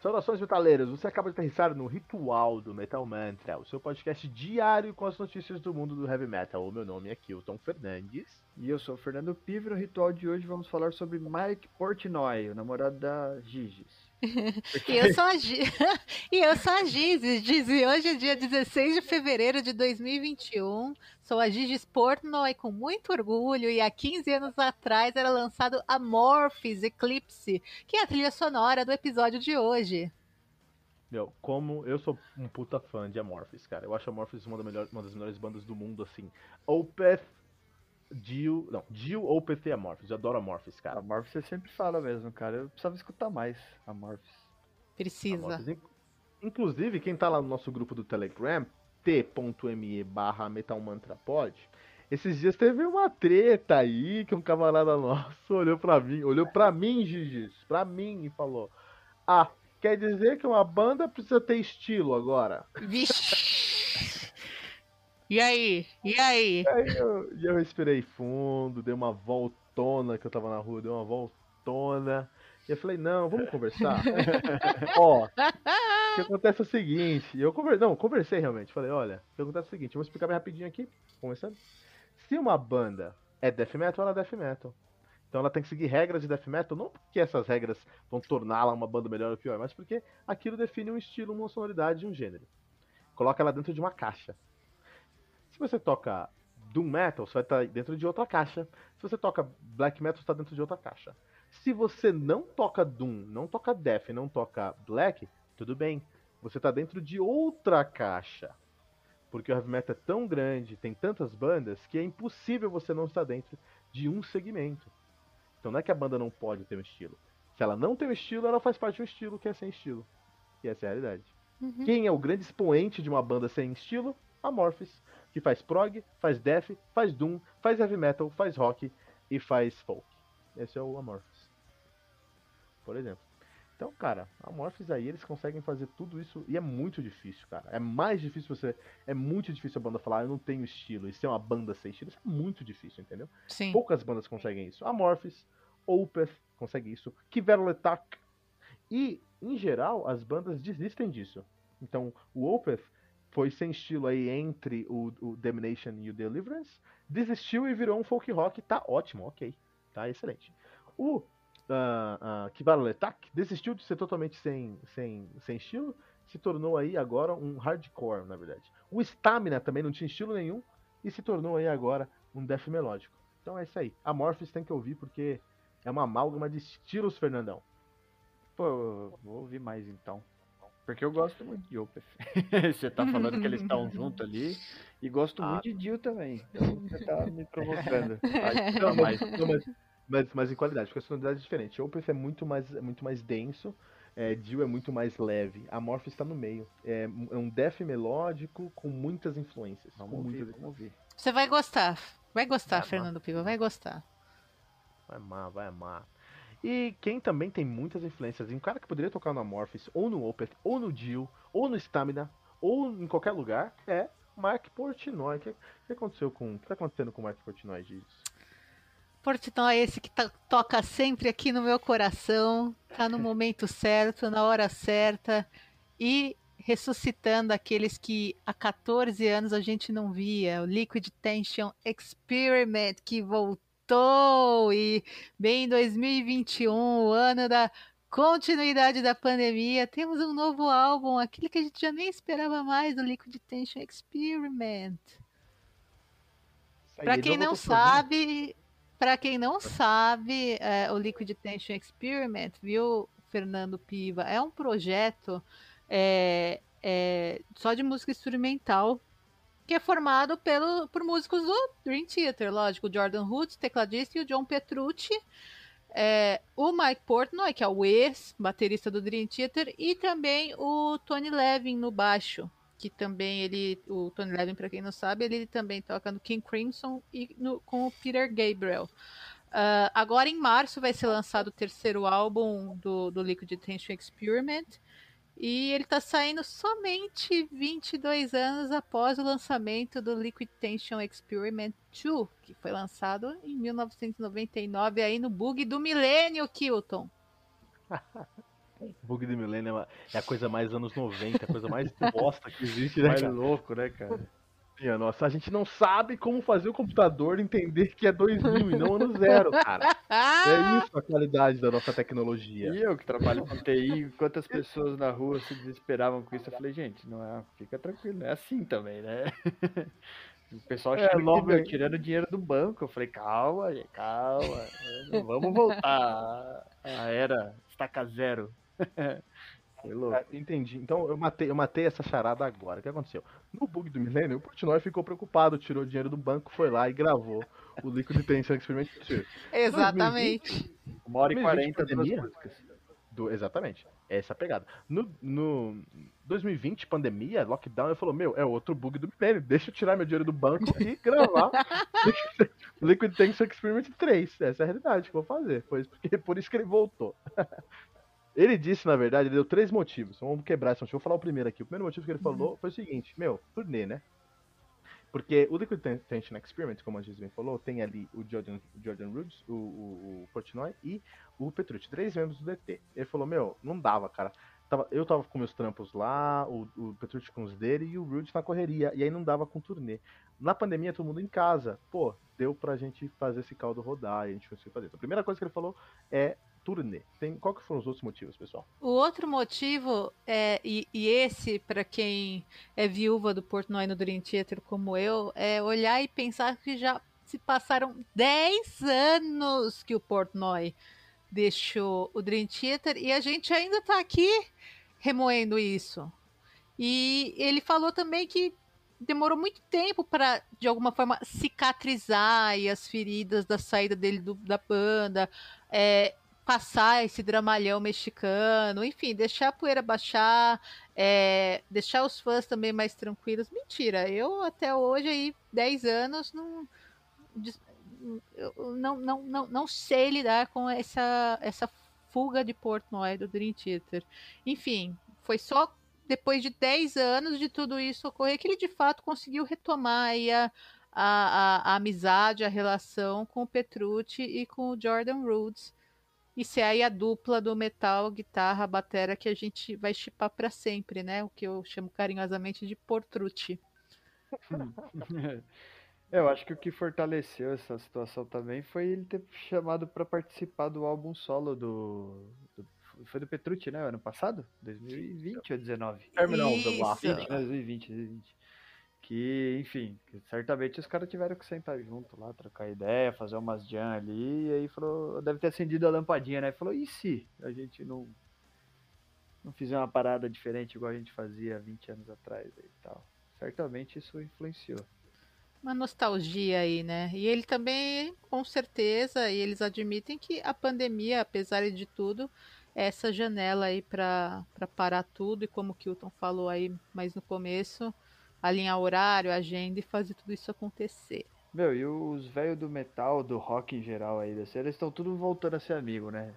Saudações metaleiros, você acaba de aterrissar no Ritual do Metal Mantra, o seu podcast diário com as notícias do mundo do heavy metal. O meu nome é Kilton Fernandes. E eu sou o Fernando Pivo. No ritual de hoje vamos falar sobre Mike Portnoy, o namorado da Gigi's. E eu sou a G... e eu sou a Gizes, Giz, e hoje é dia 16 de fevereiro de 2021. Sou a Gigi Portnoy com muito orgulho e há 15 anos atrás era lançado Amorphis Eclipse, que é a trilha sonora do episódio de hoje. Meu, como eu sou um puta fã de Amorphis, cara. Eu acho Amorphis uma, da melhor, uma das melhores bandas do mundo, assim. Opeth, Jill. Não, Jill, Opeth e Amorphis. Eu adoro Amorphis, cara. Amorphis você sempre fala mesmo, cara. Eu precisava escutar mais Amorphis. Precisa. Amorphis. Inclusive, quem tá lá no nosso grupo do Telegram, t.me barra metalmantrapod, esses dias teve uma treta aí que um camarada nosso olhou pra mim, olhou pra mim, Gigi, pra mim e falou: Ah, quer dizer que uma banda precisa ter estilo agora? Vixe! E aí? E aí? E aí eu, eu respirei fundo, dei uma voltona que eu tava na rua, dei uma voltona. E eu falei, não, vamos conversar. Ó, o que acontece é o seguinte, eu conversei, não, conversei realmente. Falei, olha, o que acontece é o seguinte, vou explicar bem rapidinho aqui, começando. Se uma banda é death metal, ela é death metal. Então ela tem que seguir regras de death metal, não porque essas regras vão torná-la uma banda melhor ou pior, mas porque aquilo define um estilo, uma sonoridade um gênero. Coloca ela dentro de uma caixa. Se você toca Doom Metal, você vai estar dentro de outra caixa. Se você toca Black Metal, você está dentro de outra caixa. Se você não toca Doom, não toca Death, não toca Black, tudo bem. Você tá dentro de outra caixa. Porque o heavy metal é tão grande, tem tantas bandas, que é impossível você não estar dentro de um segmento. Então não é que a banda não pode ter um estilo. Se ela não tem um estilo, ela faz parte de um estilo que é sem estilo. E essa é a realidade. Uhum. Quem é o grande expoente de uma banda sem estilo? Amorphis, que faz prog, faz death, faz doom, faz heavy metal, faz rock e faz folk. Esse é o Amorphis por exemplo. Então, cara, a Morphs aí, eles conseguem fazer tudo isso e é muito difícil, cara. É mais difícil você. É muito difícil a banda falar, ah, eu não tenho estilo. E ser uma banda sem estilo, isso é muito difícil, entendeu? Sim. Poucas bandas conseguem isso. A Morphs, Opeth consegue isso. Kiverletak. E, em geral, as bandas desistem disso. Então, o Opeth foi sem estilo aí entre o, o Damnation e o Deliverance, desistiu e virou um folk rock, tá ótimo, ok. Tá excelente. O uh, uh, Kivaru Letak desistiu de ser totalmente sem, sem, sem estilo, se tornou aí agora um hardcore, na verdade. O Stamina também não tinha estilo nenhum e se tornou aí agora um death melódico. Então é isso aí. Amorphis tem que ouvir porque é uma amálgama de estilos, Fernandão. Pô, vou ouvir mais então. Porque eu gosto muito de Opeth. você tá falando que eles estão juntos ali. E gosto ah. muito de Dio também. Então você tá me provocando. não, mas, não, mas, mas, mas em qualidade, porque a sonoridade é diferente. Opeth é muito mais, é muito mais denso, é, Dio é muito mais leve. Amorphis está no meio. É, é, um death melódico com muitas influências. Vamos ouvir, muitas... vamos ouvir. Você vai gostar. Vai gostar, vai Fernando Piva, vai gostar. Vai amar, vai amar. E quem também tem muitas influências, um cara que poderia tocar no Amorphis, ou no Opeth, ou no Dio, ou no Stamina, ou em qualquer lugar, é Mark Portnoy. O que, que aconteceu com. O que tá acontecendo com o Mark Portnoy disso? Portnoy é esse que tá, toca sempre aqui no meu coração, tá no momento certo, na hora certa e ressuscitando aqueles que há 14 anos a gente não via, o Liquid Tension Experiment que voltou e bem em 2021, o ano da continuidade da pandemia, temos um novo álbum, aquele que a gente já nem esperava mais, o Liquid Tension Experiment. Para quem não sabe, para quem não sabe, o Liquid Tension Experiment, viu, Fernando Piva, é um projeto é, é, só de música instrumental que é formado pelo, por músicos do Dream Theater, lógico, Jordan Hoods, tecladista, e o John Petrucci, é, o Mike Portnoy, que é o ex-baterista do Dream Theater, e também o Tony Levin no baixo que também ele, o Tony Levin, para quem não sabe, ele também toca no King Crimson e no, com o Peter Gabriel. Uh, agora em março vai ser lançado o terceiro álbum do, do Liquid Tension Experiment. E ele está saindo somente 22 anos após o lançamento do Liquid Tension Experiment 2, que foi lançado em 1999 aí no bug do milênio, Kilton. Bug do milênio é a coisa mais anos 90, a coisa mais bosta que existe, né? Mais cara? louco, né, cara? Minha nossa, a gente não sabe como fazer o computador entender que é 2000 e não ano zero, cara. É isso a qualidade da nossa tecnologia. E eu que trabalho com TI, quantas pessoas na rua se desesperavam com isso, eu falei, gente, não é, fica tranquilo, é assim também, né? O pessoal É, logo tirando dinheiro do banco, eu falei, calma, calma, vamos voltar à era estaca zero. Foi louco. Ah, Entendi. Então eu matei, eu matei essa charada agora. O que aconteceu? No bug do milênio, o Portnoy ficou preocupado, tirou dinheiro do banco, foi lá e gravou o Liquid Tension Experiment 2. Exatamente. Uma hora e 2020 quarenta pandemia? Do, exatamente. É essa a pegada. No, no 2020, pandemia, lockdown, ele falou, meu, é outro bug do milênio, deixa eu tirar meu dinheiro do banco e gravar Liquid Tension Experiment 3. Essa é a realidade que eu vou fazer. Foi isso- porque, por isso que ele voltou. Ele disse, na verdade, ele deu três motivos. Então, Vamos quebrar esse motivo. Vou falar o primeiro aqui. O primeiro motivo que ele falou foi o seguinte, meu, turnê, né? Porque o Liquid Ten- Tension Experiment, como a Gisele falou, tem ali o Jordan, o Jordan Rhodes, o, o, o Portnoy e o Petrucci, três membros do DT. Ele falou, meu, não dava, cara. Tava, eu tava com meus trampos lá, o, o Petrucci com os dele e o Rhodes na correria. E aí não dava com turnê. Na pandemia, todo mundo em casa. Pô, deu pra gente fazer esse caldo rodar e a gente conseguiu fazer. Então, a primeira coisa que ele falou é turnê. Tem, qual que foram os outros motivos, pessoal? O outro motivo, é, e, e esse, para quem é viúva do Portnoy no Dream Theater como eu, é olhar e pensar que já se passaram 10 anos que o Portnoy deixou o Dream Theater e a gente ainda tá aqui remoendo isso. E ele falou também que demorou muito tempo para, de alguma forma, cicatrizar as feridas da saída dele do- da banda, é, passar esse dramalhão mexicano, enfim, deixar a poeira baixar, é, deixar os fãs também mais tranquilos. Mentira, eu até hoje, aí, 10 anos, não, não, não, não, não sei lidar com essa, essa fuga de Portnoy do Dream Theater. Enfim, foi só depois de 10 anos de tudo isso ocorrer que ele de fato conseguiu retomar a, a, a, a amizade, a relação com o Petrucci e com o Jordan Rhodes. E ser aí a dupla do metal, guitarra, batera que a gente vai chipar para sempre, né? O que eu chamo carinhosamente de Portrucci. É, Eu acho que o que fortaleceu essa situação também foi ele ter chamado pra participar do álbum solo do, do- foi do Petrucci, né? Ano passado? 2020 ou 19? Terminal do Laugh. 20, né? 2020, 2020. Que, enfim, que certamente os caras tiveram que sentar junto lá, trocar ideia, fazer umas jam ali, e aí falou, deve ter acendido a lampadinha, né? Falou, e se a gente não não fizer uma parada diferente igual a gente fazia 20 anos atrás e tal. Certamente isso influenciou. Uma nostalgia aí, né? E ele também, com certeza, e eles admitem que a pandemia, apesar de tudo, é essa janela aí para parar tudo, e como o Kilton falou aí mais no começo, alinhar horário, agenda e fazer tudo isso acontecer. Meu, e os velhos do metal, do rock em geral aí da série, eles estão tudo voltando a ser amigo, né?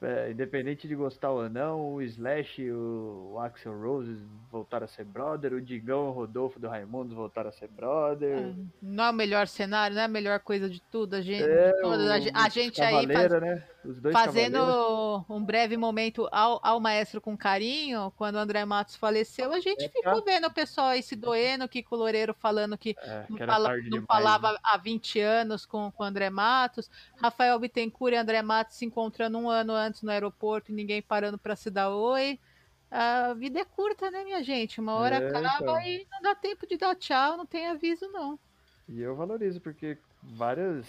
É, independente de gostar ou não, o Slash o, o Axel Rose voltaram a ser brother, o Digão e o Rodolfo do Raimundos voltaram a ser brother. Não é o melhor cenário, não é a melhor coisa de tudo. A gente, É, de todas, a, o- a gente aí faz- né? Os dois fazendo Cavaleira. um breve momento ao, ao maestro com carinho, quando o André Matos faleceu, a gente É, ficou vendo o pessoal aí se doendo, Kiko Loureiro falando que É, não, que era fala- não demais, falava né? há 20 anos com, com o André Matos, Rafael Bittencourt e André Matos se encontrando um ano antes no aeroporto e ninguém parando para se dar oi. A vida é curta, né, minha gente? Uma hora É, acaba então. e não dá tempo de dar tchau, não tem aviso, não. E eu valorizo, porque várias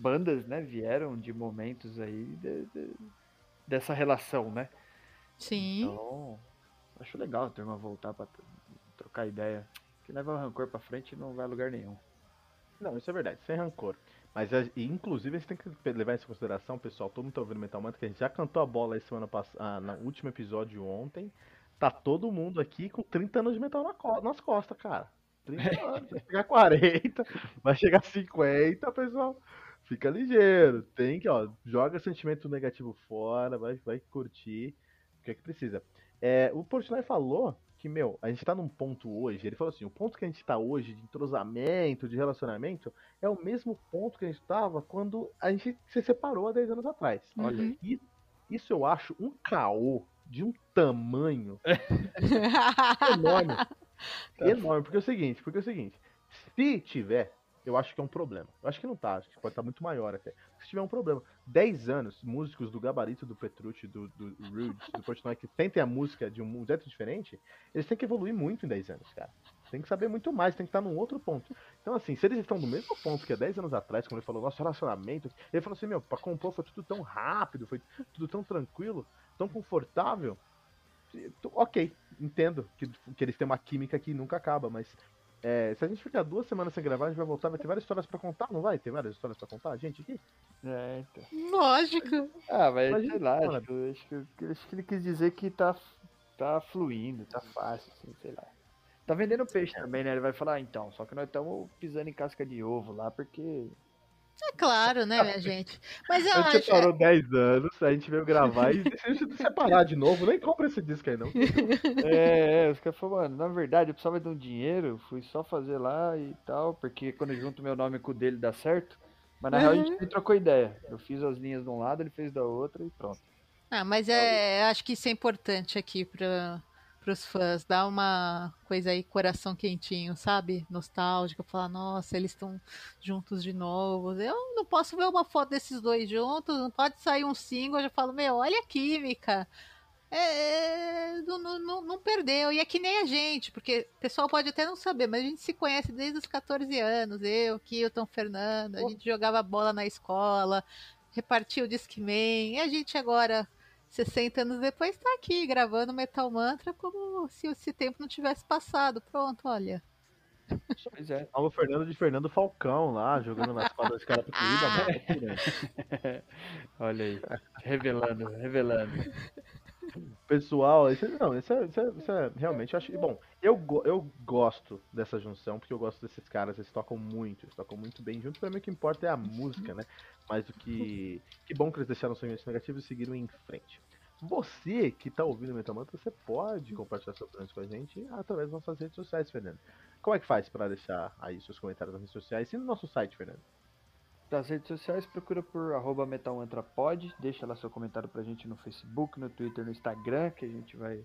bandas, né, vieram de momentos aí de- de- dessa relação, né? Sim. Então, acho legal a turma voltar pra t- trocar ideia. Que leva o rancor pra frente e não vai a lugar nenhum. Não, isso é verdade, sem rancor. Mas, a- e, inclusive, a gente tem que levar isso em consideração, pessoal. Todo mundo tá ouvindo Metal Mantra, que a gente já cantou a bola aí semana passada, no último episódio ontem. Tá todo mundo aqui com 30 anos de metal na co- nas costas, cara. 30 anos, vai chegar a 40, vai chegar a 50, pessoal. Fica ligeiro. Tem que, ó, joga sentimento negativo fora, vai, vai curtir o que é que precisa. É, o Portnoy falou que, meu, a gente tá num ponto hoje, ele falou assim, o ponto que a gente tá hoje de entrosamento, de relacionamento, é o mesmo ponto que a gente tava quando a gente se separou há 10 anos atrás. Olha E Isso eu acho um caô de um tamanho enorme. enorme. Porque é o seguinte, porque é o seguinte, se tiver, eu acho que é um problema. Eu acho que não tá, acho que pode estar muito maior até. Se tiver um problema, 10 anos, músicos do gabarito do Petrucci, do, do Rude, do Portnoy, que tentem a música de um jeito diferente, eles têm que evoluir muito em 10 anos, cara. Tem que saber muito mais, tem que estar num outro ponto. Então, assim, se eles estão no mesmo ponto que há 10 anos atrás, quando ele falou nosso relacionamento, ele falou assim, meu, pra compor foi tudo tão rápido, foi tudo tão tranquilo, tão confortável. Ok, entendo que, que eles têm uma química que nunca acaba, mas é, se a gente ficar duas semanas sem gravar, a gente vai voltar, vai ter várias histórias pra contar, não vai? Ter várias histórias pra contar, gente, aqui? É, então. Lógico. Ah, mas Mas, sei lá, mano. acho, que- acho, que, acho que ele quis dizer que tá, tá fluindo, tá fácil, assim, sei lá. Tá vendendo peixe também, né? Ele vai falar, ah, então, só que nós estamos pisando em casca de ovo lá, porque. É claro, né, minha gente? Mas eu A gente acho. separou 10 anos, a gente veio gravar e decidiu separar de novo, nem compra esse disco aí não. É, é, os caras falaram, mano, na verdade eu precisava de um dinheiro, fui só fazer lá e tal, porque quando eu junto meu nome com o dele dá certo. Mas na real a gente nem trocou ideia. Eu fiz as linhas de um lado, ele fez da outra e pronto. Ah, mas é, acho que isso é importante aqui para os fãs, dar uma coisa aí, coração quentinho, sabe? Nostálgico, falar, nossa, eles estão juntos de novo. Eu não posso ver uma foto desses dois juntos, não pode sair um single, eu já falo, meu, olha a química. É, não, não, não, não perdeu, e é que nem a gente, porque o pessoal pode até não saber, mas a gente se conhece desde os 14 anos, eu, Kilton, Fernando, a gente jogava bola na escola, repartia o Discman, e a gente agora 60 anos depois tá aqui gravando Metal Mantra como se esse tempo não tivesse passado. Pronto, olha. Pois é. Tava o Fernando de Fernando Falcão lá, jogando nas quadras de Carapicuíba. né? Olha aí. Revelando, revelando. Pessoal, isso, é- não, isso é, isso é- isso é realmente, eu acho, bom, eu, eu gosto dessa junção, porque eu gosto desses caras, eles tocam muito, eles tocam muito bem juntos, pra mim o que importa é a música, né, mais do que, que bom que eles deixaram sentimentos negativos e seguiram em frente. Você que tá ouvindo o Metal Mantra, você pode compartilhar seus planos com a gente através das nossas redes sociais, Fernando. Como é que faz pra deixar aí seus comentários nas redes sociais e no nosso site, Fernando? Das redes sociais, procura por arroba metalmantrapod, deixa lá seu comentário pra gente no Facebook, no Twitter, no Instagram, que a gente vai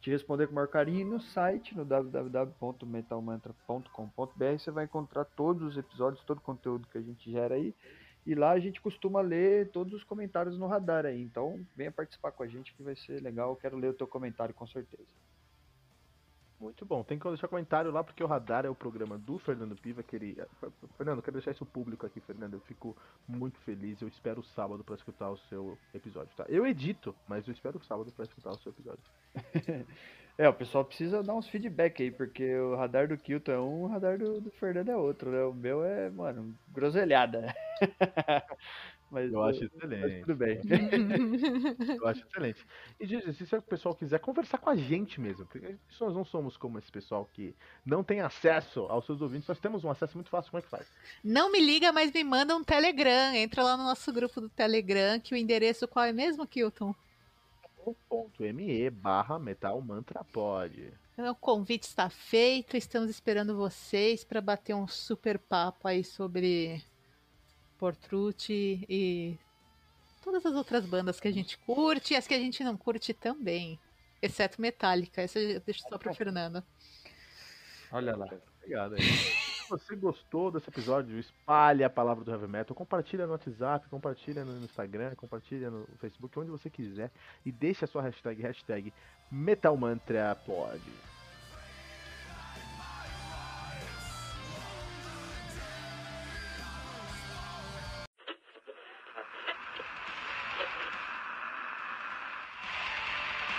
te responder com o maior carinho. E no site, no www.metalmantra.com.br, você vai encontrar todos os episódios, todo o conteúdo que a gente gera aí. E lá a gente costuma ler todos os comentários no radar aí. Então venha participar com a gente que vai ser legal. Eu quero ler o teu comentário com certeza. Muito bom. Tem que deixar comentário lá, porque o Radar é o programa do Fernando Piva, que ele... Fernando, quero deixar isso público aqui, Fernando. Eu fico muito feliz. Eu espero o sábado pra escutar o seu episódio, tá? Eu edito, mas eu espero o sábado pra escutar o seu episódio. É, o pessoal precisa dar uns feedback aí, porque o radar do Kilton é um, o radar do, do Fernando é outro, né? O meu é, mano, groselhada. Mas Eu acho mas excelente. tudo bem. Eu acho excelente. E, Gigi, se o pessoal quiser conversar com a gente mesmo, porque nós não somos como esse pessoal que não tem acesso aos seus ouvintes, nós temos um acesso muito fácil. Como é que faz? Não me liga, mas me manda um Telegram. Entra lá no nosso grupo do Telegram, que o endereço qual é mesmo, Kilton? .me barra Metal Mantra Pod. Então, o convite está feito, estamos esperando vocês para bater um super papo aí sobre Portrucci e todas as outras bandas que a gente curte e as que a gente não curte também, exceto Metallica. Essa eu deixo só pro Fernando. Olha lá. Obrigado aí. Se você gostou desse episódio, espalhe a palavra do Heavy Metal, compartilha no WhatsApp, compartilha no Instagram, compartilha no Facebook, onde você quiser. E deixe a sua hashtag, hashtag MetalMantraPod.